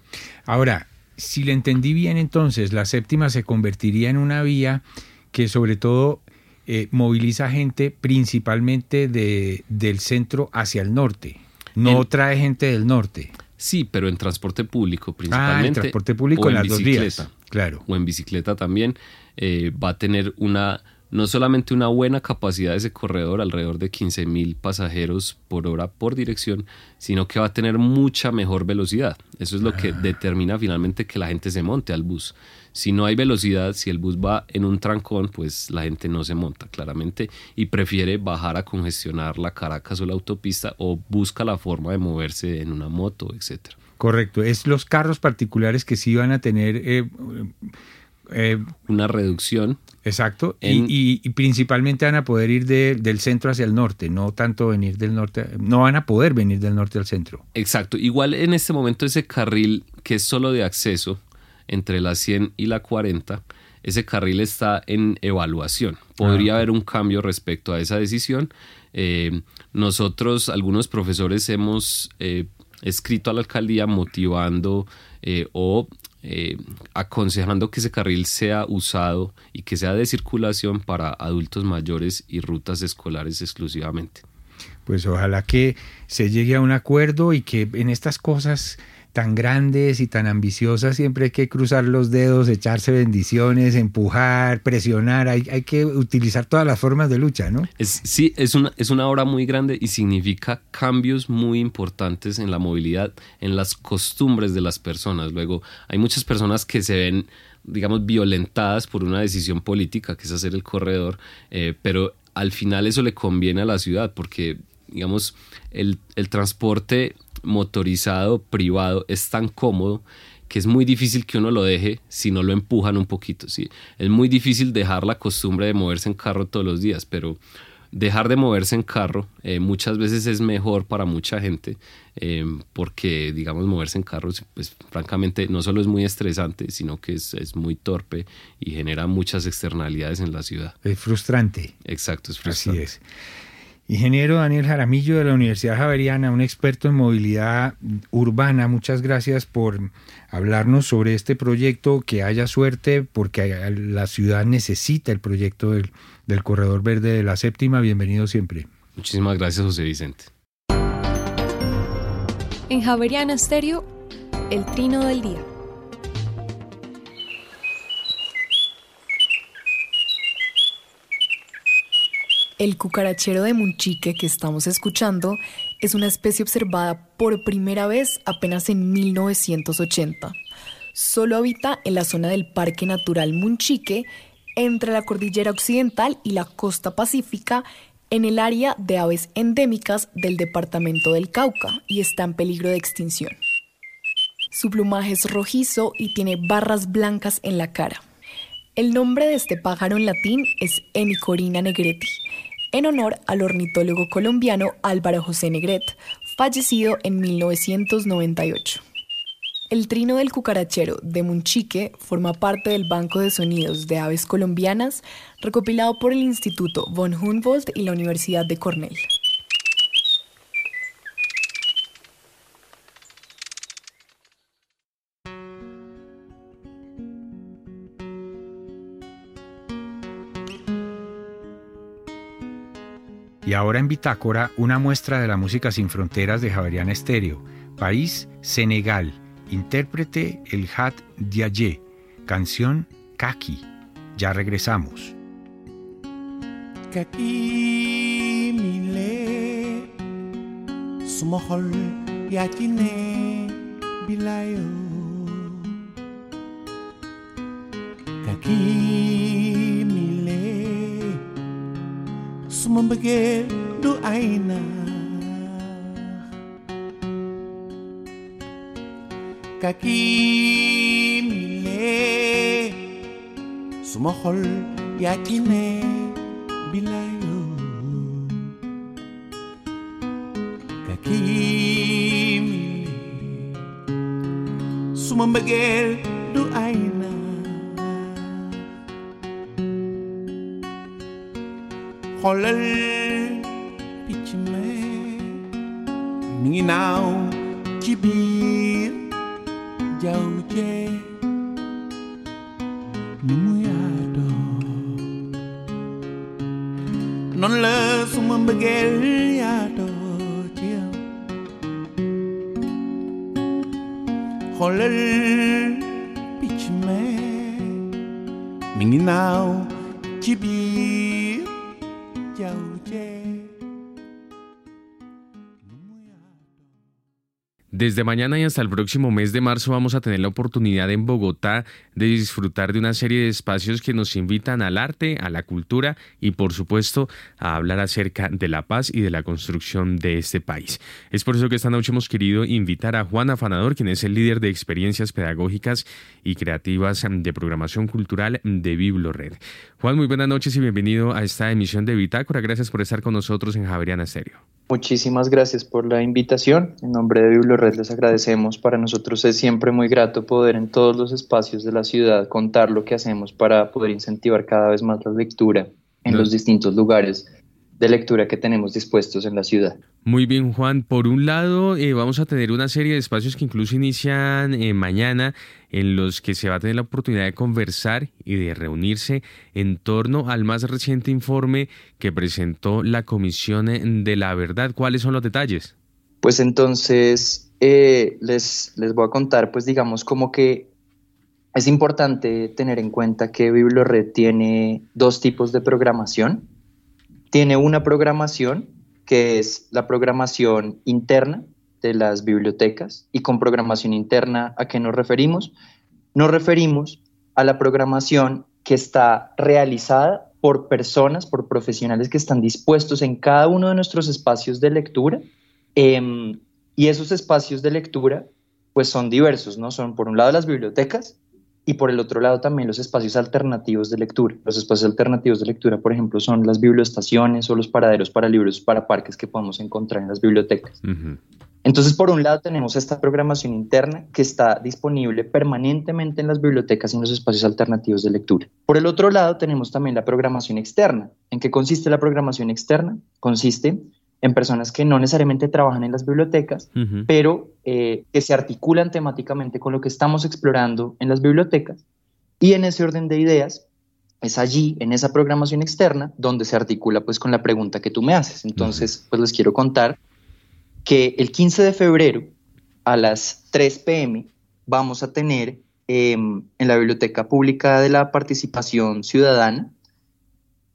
Ahora, si le entendí bien entonces, la séptima se convertiría en una vía que sobre todo eh, moviliza gente principalmente de, del centro hacia el norte. No trae gente del norte. Sí, pero en transporte público principalmente. Ah, en transporte público en, las dos vías. Claro. O en bicicleta también. Eh, va a tener una no solamente una buena capacidad de ese corredor, alrededor de 15 mil pasajeros por hora por dirección, sino que va a tener mucha mejor velocidad. Eso es lo que ah. determina finalmente que la gente se monte al bus. Si no hay velocidad, si el bus va en un trancón, pues la gente no se monta claramente y prefiere bajar a congestionar la Caracas o la autopista o busca la forma de moverse en una moto, etcétera. Correcto, es los carros particulares que sí van a tener eh, eh, una reducción. Exacto, y, principalmente van a poder ir del centro hacia el norte, no tanto venir del norte, no van a poder venir del norte al centro. Exacto, igual en este momento ese carril que es solo de acceso entre la 100 y la 40, ese carril está en evaluación. Podría ah, haber un cambio respecto a esa decisión. Eh, nosotros, algunos profesores, hemos eh, escrito a la alcaldía motivando o eh, aconsejando que ese carril sea usado y que sea de circulación para adultos mayores y rutas escolares exclusivamente. Pues ojalá que se llegue a un acuerdo y que en estas cosas tan grandes y tan ambiciosas, siempre hay que cruzar los dedos, echarse bendiciones, empujar, presionar, hay, hay que utilizar todas las formas de lucha, ¿no? Sí, es una, es una obra muy grande y significa cambios muy importantes en la movilidad, en las costumbres de las personas. Luego, hay muchas personas que se ven digamos, violentadas por una decisión política, que es hacer el corredor, eh, pero al final eso le conviene a la ciudad porque, digamos, el, el transporte motorizado privado es tan cómodo que es muy difícil que uno lo deje si no lo empujan un poquito. ¿sí? Es muy difícil dejar la costumbre de moverse en carro todos los días, pero dejar de moverse en carro eh, muchas veces es mejor para mucha gente eh, porque, digamos, moverse en carro, pues francamente no solo es muy estresante, sino que es, es, muy torpe y genera muchas externalidades en la ciudad. Es frustrante. Exacto, es frustrante. Así es. Ingeniero Daniel Jaramillo de la Universidad Javeriana, un experto en movilidad urbana, muchas gracias por hablarnos sobre este proyecto. Que haya suerte porque la ciudad necesita el proyecto del, del Corredor Verde de la Séptima. Bienvenido siempre. Muchísimas gracias, José Vicente. En Javeriana Estéreo, el trino del día. El cucarachero de Munchique que estamos escuchando es una especie observada por primera vez apenas en 1980. Solo habita en la zona del Parque Natural Munchique, entre la cordillera occidental y la costa pacífica, en el área de aves endémicas del departamento del Cauca y está en peligro de extinción. Su plumaje es rojizo y tiene barras blancas en la cara. El nombre de este pájaro en latín es Hemicorina negreti en honor al ornitólogo colombiano Álvaro José Negret, fallecido en 1998. El trino del cucarachero de Munchique forma parte del Banco de Sonidos de Aves Colombianas recopilado por el Instituto von Humboldt y la Universidad de Cornell. Y ahora en Bitácora, una muestra de la música sin fronteras de Javeriana Estéreo. País, Senegal. Intérprete, el Hat Diaye. Canción, Kaki. Ya regresamos. Kaki mile bilayo Kaki Suma mbëggeel du ay na Kaki mile Suma xol yaa ci ne bilayo. Kaki mile Suma mbëggeel du ay holal pichme minau kibir jauje numuya do non le sumam begel ya do tia kibir Desde mañana y hasta el próximo mes de marzo vamos a tener la oportunidad en Bogotá de disfrutar de una serie de espacios que nos invitan al arte, a la cultura y por supuesto a hablar acerca de la paz y de la construcción de este país. Es por eso que esta noche hemos querido invitar a Juan Afanador, quien es el líder de experiencias pedagógicas y creativas de programación cultural de BibloRed. Juan, muy buenas noches y bienvenido a esta emisión de Bitácora. Gracias por estar con nosotros en Javeriana Stereo. Muchísimas gracias por la invitación. En nombre de BibloRed les agradecemos. Para nosotros es siempre muy grato poder en todos los espacios de la ciudad contar lo que hacemos para poder incentivar cada vez más la lectura en los distintos lugares de lectura que tenemos dispuestos en la ciudad. Muy bien, Juan. Por un lado, eh, vamos a tener una serie de espacios que incluso inician eh, mañana, en los que se va a tener la oportunidad de conversar y de reunirse en torno al más reciente informe que presentó la Comisión eh, de la Verdad. ¿Cuáles son los detalles? Pues entonces eh, les, les voy a contar, pues digamos como que es importante tener en cuenta que BibloRed tiene dos tipos de programación. Tiene una programación que es la programación interna de las bibliotecas y con programación interna ¿a qué nos referimos? Nos referimos a la programación que está realizada por personas, por profesionales que están dispuestos en cada uno de nuestros espacios de lectura Em, y esos espacios de lectura, pues son diversos, ¿no? Son por un lado las bibliotecas y por el otro lado también los espacios alternativos de lectura. Los espacios alternativos de lectura, por ejemplo, son las biblioestaciones o los paraderos para libros para parques que podemos encontrar en las bibliotecas. Entonces, por un lado tenemos esta programación interna que está disponible permanentemente en las bibliotecas y en los espacios alternativos de lectura. Por el otro lado tenemos también la programación externa. ¿En qué consiste la programación externa? Consiste en personas que no necesariamente trabajan en las bibliotecas, Ujú. pero eh, que se articulan temáticamente con lo que estamos explorando en las bibliotecas. Y en ese orden de ideas, es allí, en esa programación externa, donde se articula pues con la pregunta que tú me haces. Entonces, pues les quiero contar que el 15 de febrero a las 3 pm vamos a tener em, en la Biblioteca Pública de la Participación Ciudadana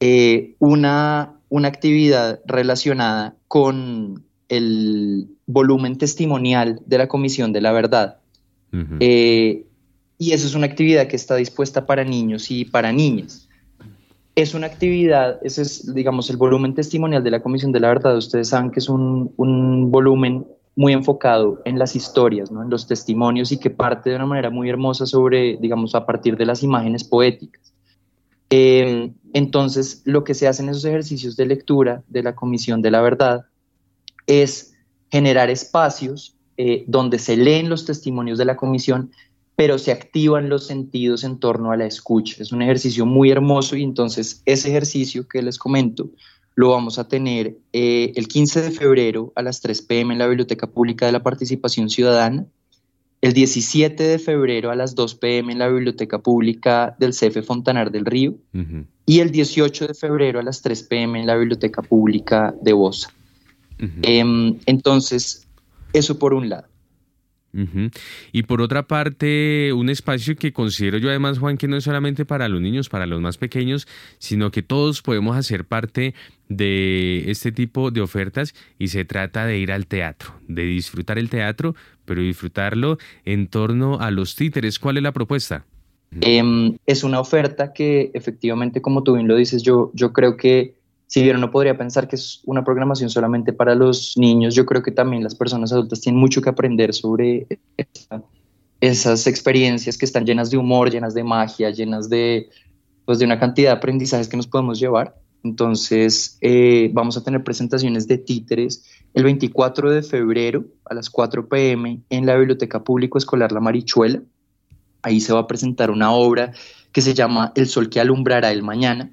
eh, una, una actividad relacionada con el volumen testimonial de la Comisión de la Verdad. Eh, y eso es una actividad que está dispuesta para niños y para niñas. Es una actividad, ese es, digamos, el volumen testimonial de la Comisión de la Verdad. Ustedes saben que es un, un volumen muy enfocado en las historias, ¿no? en los testimonios y que parte de una manera muy hermosa sobre, digamos, a partir de las imágenes poéticas. Eh, entonces, lo que se hace en esos ejercicios de lectura de la Comisión de la Verdad es generar espacios eh, donde se leen los testimonios de la comisión, pero se activan los sentidos en torno a la escucha. Es un ejercicio muy hermoso y entonces ese ejercicio que les comento lo vamos a tener eh, el 15 de febrero a las 3 pm en la Biblioteca Pública de la Participación Ciudadana, el 17 de febrero a las 2 pm en la Biblioteca Pública del CF Fontanar del Río, y el 18 de febrero a las 3 pm en la Biblioteca Pública de Bosa. Em, entonces, eso por un lado. Y por otra parte, un espacio que considero yo además, Juan, que no es solamente para los niños, para los más pequeños, sino que todos podemos hacer parte de este tipo de ofertas y se trata de ir al teatro, de disfrutar el teatro, pero disfrutarlo en torno a los títeres. ¿Cuál es la propuesta? Em, es una oferta que efectivamente, como tú bien lo dices, yo, yo creo que si bien uno podría pensar que es una programación solamente para los niños, yo creo que también las personas adultas tienen mucho que aprender sobre esas experiencias que están llenas de humor, llenas de magia, llenas de, pues, de una cantidad de aprendizajes que nos podemos llevar. Entonces, eh, vamos a tener presentaciones de títeres el 24 de febrero a las 4 pm en la Biblioteca Público Escolar La Marichuela. Ahí se va a presentar una obra que se llama El Sol que alumbrará el mañana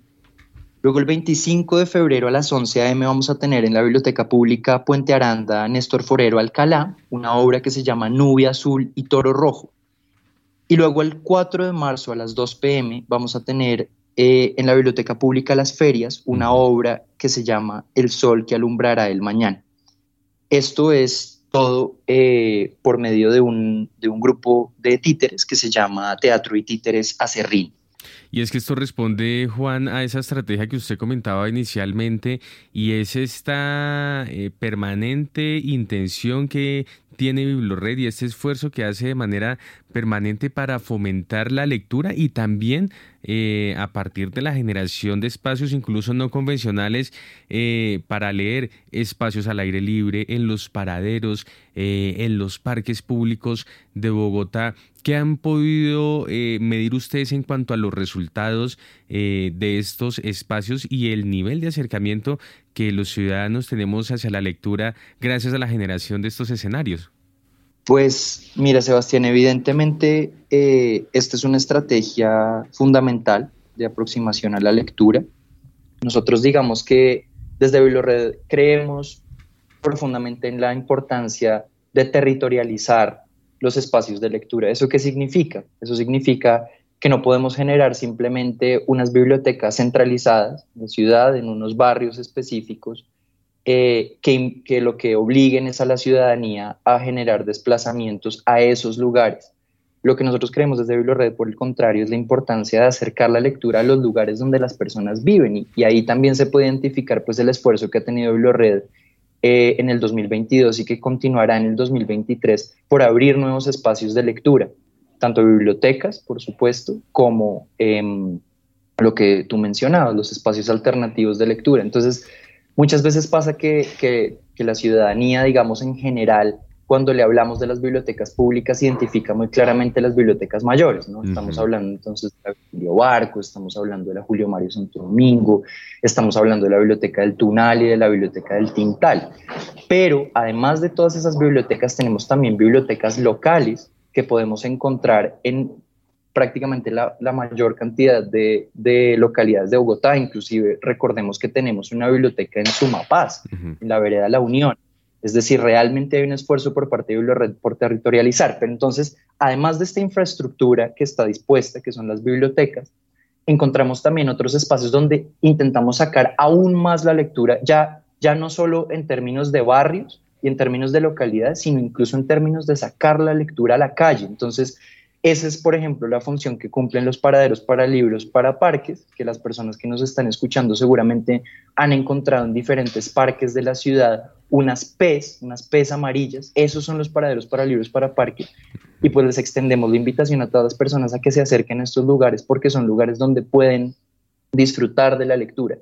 Luego el 25 de febrero a las 11 a.m. vamos a tener en la Biblioteca Pública Puente Aranda Néstor Forero Alcalá una obra que se llama Nubia Azul y Toro Rojo. Y luego el 4 de marzo a las 2 p.m. vamos a tener eh, en la Biblioteca Pública Las Ferias una obra que se llama El Sol que alumbrará el mañana. Esto es todo eh, por medio de un, de un grupo de títeres que se llama Teatro y Títeres Acerrín. Y es que esto responde, Juan, a esa estrategia que usted comentaba inicialmente y es esta eh, permanente intención que tiene Biblored y este esfuerzo que hace de manera permanente para fomentar la lectura y también eh, a partir de la generación de espacios incluso no convencionales eh, para leer espacios al aire libre, en los paraderos, en los parques públicos de Bogotá. ¿Qué han podido medir ustedes en cuanto a los resultados de estos espacios y el nivel de acercamiento que los ciudadanos tenemos hacia la lectura gracias a la generación de estos escenarios? Pues mira, Sebastián, evidentemente eh, esta es una estrategia fundamental de aproximación a la lectura. Nosotros digamos que desde Bibliored creemos profundamente en la importancia de territorializar los espacios de lectura. ¿Eso qué significa? Eso significa que no podemos generar simplemente unas bibliotecas centralizadas en la ciudad, en unos barrios específicos, eh, que, lo que obliguen es a la ciudadanía a generar desplazamientos a esos lugares. Lo que nosotros creemos desde BiblioRed, por el contrario, es la importancia de acercar la lectura a los lugares donde las personas viven y, ahí también se puede identificar pues, el esfuerzo que ha tenido BiblioRed eh, en el 2022 y que continuará en el 2023 por abrir nuevos espacios de lectura tanto bibliotecas, por supuesto, como em, lo que tú mencionabas, los espacios alternativos de lectura. Entonces, muchas veces pasa que, que, la ciudadanía, digamos, en general, cuando le hablamos de las bibliotecas públicas, identifica muy claramente las bibliotecas mayores, ¿no? Estamos hablando entonces de la Julio Barco, estamos hablando de la Julio Mario Santo Domingo, estamos hablando de la Biblioteca del Tunal y de la Biblioteca del Tintal. Pero además de todas esas bibliotecas, tenemos también bibliotecas locales que podemos encontrar en prácticamente la, mayor cantidad de, localidades de Bogotá. Inclusive recordemos que tenemos una biblioteca en Sumapaz, en la vereda La Unión. Es decir, realmente hay un esfuerzo por parte de Bibliored por territorializar. Pero entonces, además de esta infraestructura que está dispuesta, que son las bibliotecas, encontramos también otros espacios donde intentamos sacar aún más la lectura, ya, ya no solo en términos de barrios, y en términos de localidad, sino incluso en términos de sacar la lectura a la calle. Entonces, esa es, por ejemplo, la función que cumplen los paraderos para libros, para parques, que las personas que nos están escuchando seguramente han encontrado en diferentes parques de la ciudad unas PES, unas PES amarillas. Esos son los paraderos para libros, para parques. Y pues les extendemos la invitación a todas las personas a que se acerquen a estos lugares porque son lugares donde pueden disfrutar de la lectura.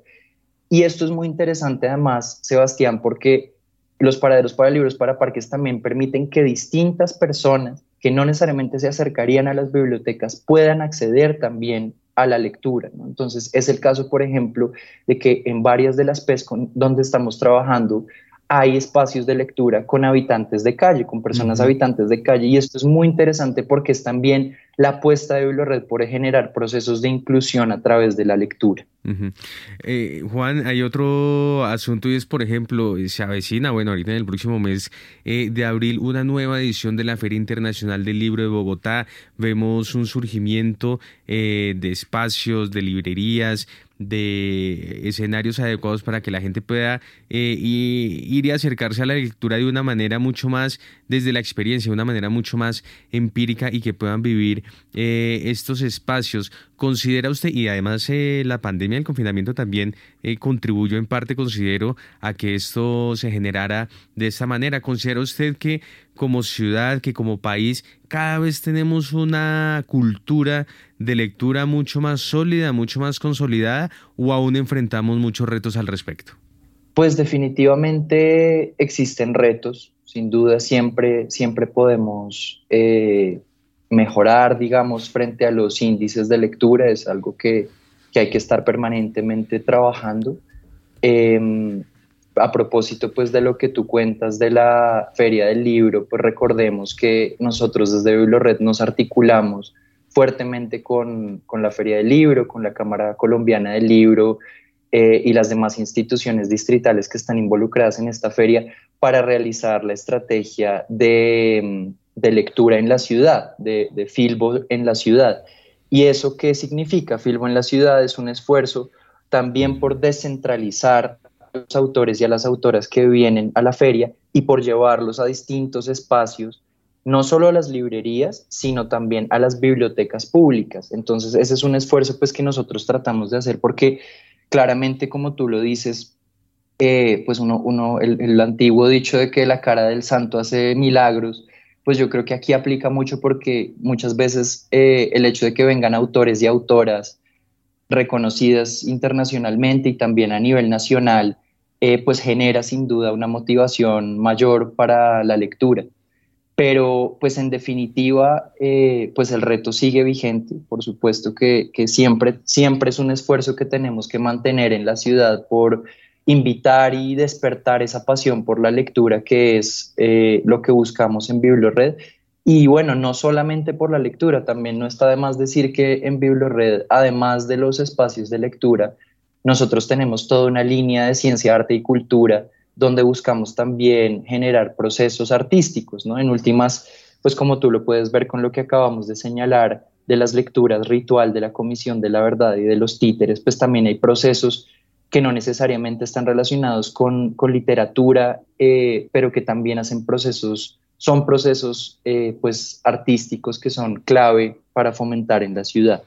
Y esto es muy interesante además, Sebastián, porque los paraderos para libros para parques también permiten que distintas personas que no necesariamente se acercarían a las bibliotecas puedan acceder también a la lectura. Entonces, es el caso, por ejemplo, de que en varias de las PES donde estamos trabajando hay espacios de lectura con habitantes de calle, con personas habitantes de calle, y esto es muy interesante porque es también la apuesta de BiblioRed por generar procesos de inclusión a través de la lectura. Eh, Juan, hay otro asunto y es, por ejemplo, se avecina, bueno, ahorita en el próximo mes eh, de abril, una nueva edición de la Feria Internacional del Libro de Bogotá. Vemos un surgimiento eh, de espacios, de librerías, de escenarios adecuados para que la gente pueda ir y acercarse a la lectura de una manera mucho más desde la experiencia, de una manera mucho más empírica y que puedan vivir eh, estos espacios. ¿Considera usted, y además eh, la pandemia, el confinamiento también contribuyó en parte, considero, a que esto se generara de esta manera? ¿Considera usted que como ciudad, que como país, cada vez tenemos una cultura de lectura mucho más sólida, mucho más consolidada, o aún enfrentamos muchos retos al respecto? Pues definitivamente existen retos, sin duda siempre, siempre podemos eh, mejorar, digamos, frente a los índices de lectura, es algo que, hay que estar permanentemente trabajando. Em, a propósito pues de lo que tú cuentas de la feria del libro, pues recordemos que nosotros desde BiblioRed nos articulamos fuertemente con, la feria del libro, con la Cámara Colombiana del Libro eh, y las demás instituciones distritales que están involucradas en esta feria para realizar la estrategia de, lectura en la ciudad, de, de Filbo en la ciudad. ¿Y eso qué significa? Filbo en la ciudad es un esfuerzo también por descentralizar los autores y a las autoras que vienen a la feria y por llevarlos a distintos espacios, no solo a las librerías, sino también a las bibliotecas públicas. Entonces, ese es un esfuerzo pues que nosotros tratamos de hacer porque claramente, como tú lo dices, eh, pues uno, uno el, antiguo dicho de que la cara del santo hace milagros, pues yo creo que aquí aplica mucho porque muchas veces eh, el hecho de que vengan autores y autoras reconocidas internacionalmente y también a nivel nacional, eh, pues genera sin duda una motivación mayor para la lectura. Pero pues en definitiva, eh, pues el reto sigue vigente, por supuesto que, siempre, siempre es un esfuerzo que tenemos que mantener en la ciudad por invitar y despertar esa pasión por la lectura que es eh, lo que buscamos en BiblioRed. Y bueno, no solamente por la lectura, también no está de más decir que en BiblioRed, además de los espacios de lectura, nosotros tenemos toda una línea de ciencia, arte y cultura donde buscamos también generar procesos artísticos, ¿no? En últimas, pues como tú lo puedes ver con lo que acabamos de señalar de las lecturas ritual de la Comisión de la Verdad y de los títeres, pues también hay procesos que no necesariamente están relacionados con, literatura, eh, pero que también hacen procesos, son procesos eh, pues artísticos que son clave para fomentar en la ciudad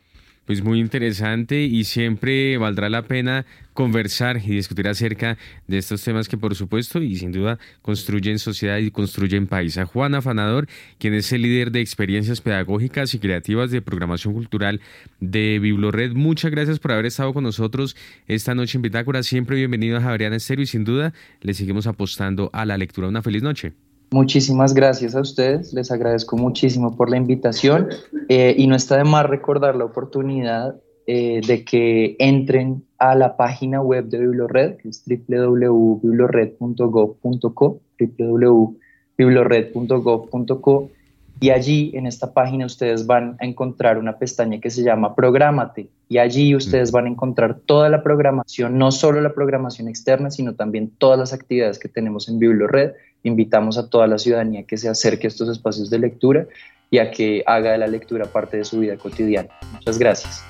pues muy interesante y siempre valdrá la pena conversar y discutir acerca de estos temas que por supuesto y sin duda construyen sociedad y construyen país. A Juan Afanador, quien es el líder de experiencias pedagógicas y creativas de programación cultural de Biblored, muchas gracias por haber estado con nosotros esta noche en Bitácora. Siempre bienvenido a Javeriana Estéreo y sin duda le seguimos apostando a la lectura. Una feliz noche. Muchísimas gracias a ustedes, les agradezco muchísimo por la invitación eh, y no está de más recordar la oportunidad eh, de que entren a la página web de BibloRed, que es www.biblored.gov.co, www.biblored.gov.co y allí en esta página ustedes van a encontrar una pestaña que se llama Prográmate y allí ustedes van a encontrar toda la programación, no solo la programación externa, sino también todas las actividades que tenemos en BiblioRed. Invitamos a toda la ciudadanía que se acerque a estos espacios de lectura y a que haga de la lectura parte de su vida cotidiana. Muchas gracias.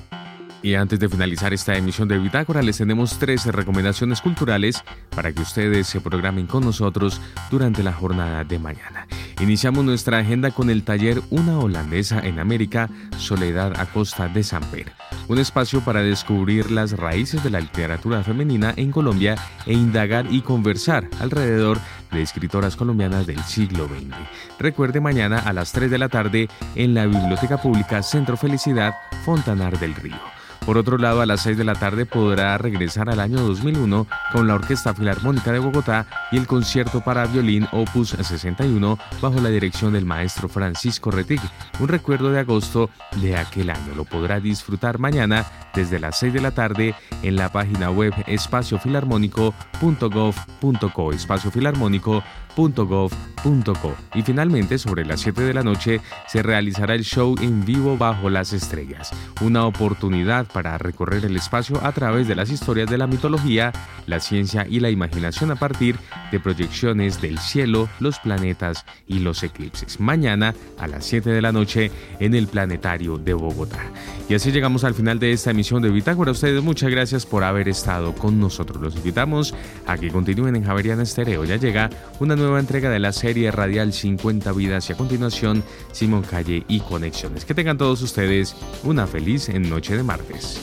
Y antes de finalizar esta emisión de Bitácora, les tenemos tres recomendaciones culturales para que ustedes se programen con nosotros durante la jornada de mañana. Iniciamos nuestra agenda con el taller Una holandesa en América, Soledad Acosta de Samper, un espacio para descubrir las raíces de la literatura femenina en Colombia e indagar y conversar alrededor de escritoras colombianas del siglo XX. Recuerde mañana a las 3 de la tarde en la Biblioteca Pública Centro Felicidad, Fontanar del Río. Por otro lado, a las 6 de la tarde podrá regresar al año 2001 con la Orquesta Filarmónica de Bogotá y el concierto para violín Opus 61 bajo la dirección del maestro Francisco Retig. Un recuerdo de agosto de aquel año. Lo podrá disfrutar mañana desde las 6 de la tarde en la página web espaciofilarmónico.gov.co. Espacio Filarmónico y finalmente, sobre las 7 de la noche, se realizará el show en vivo bajo las estrellas, una oportunidad para recorrer el espacio a través de las historias de la mitología, la ciencia y la imaginación a partir de proyecciones del cielo, los planetas y los eclipses. Mañana a las 7 de la noche en el Planetario de Bogotá. Y así llegamos al final de esta emisión de Bitácora. ustedes muchas gracias por haber estado con nosotros. Los invitamos a que continúen en Javeriana Estereo. Ya llega una nueva entrega de la serie radial 50 vidas y a continuación Simón Calle y Conexiones. Que tengan todos ustedes una feliz noche de martes.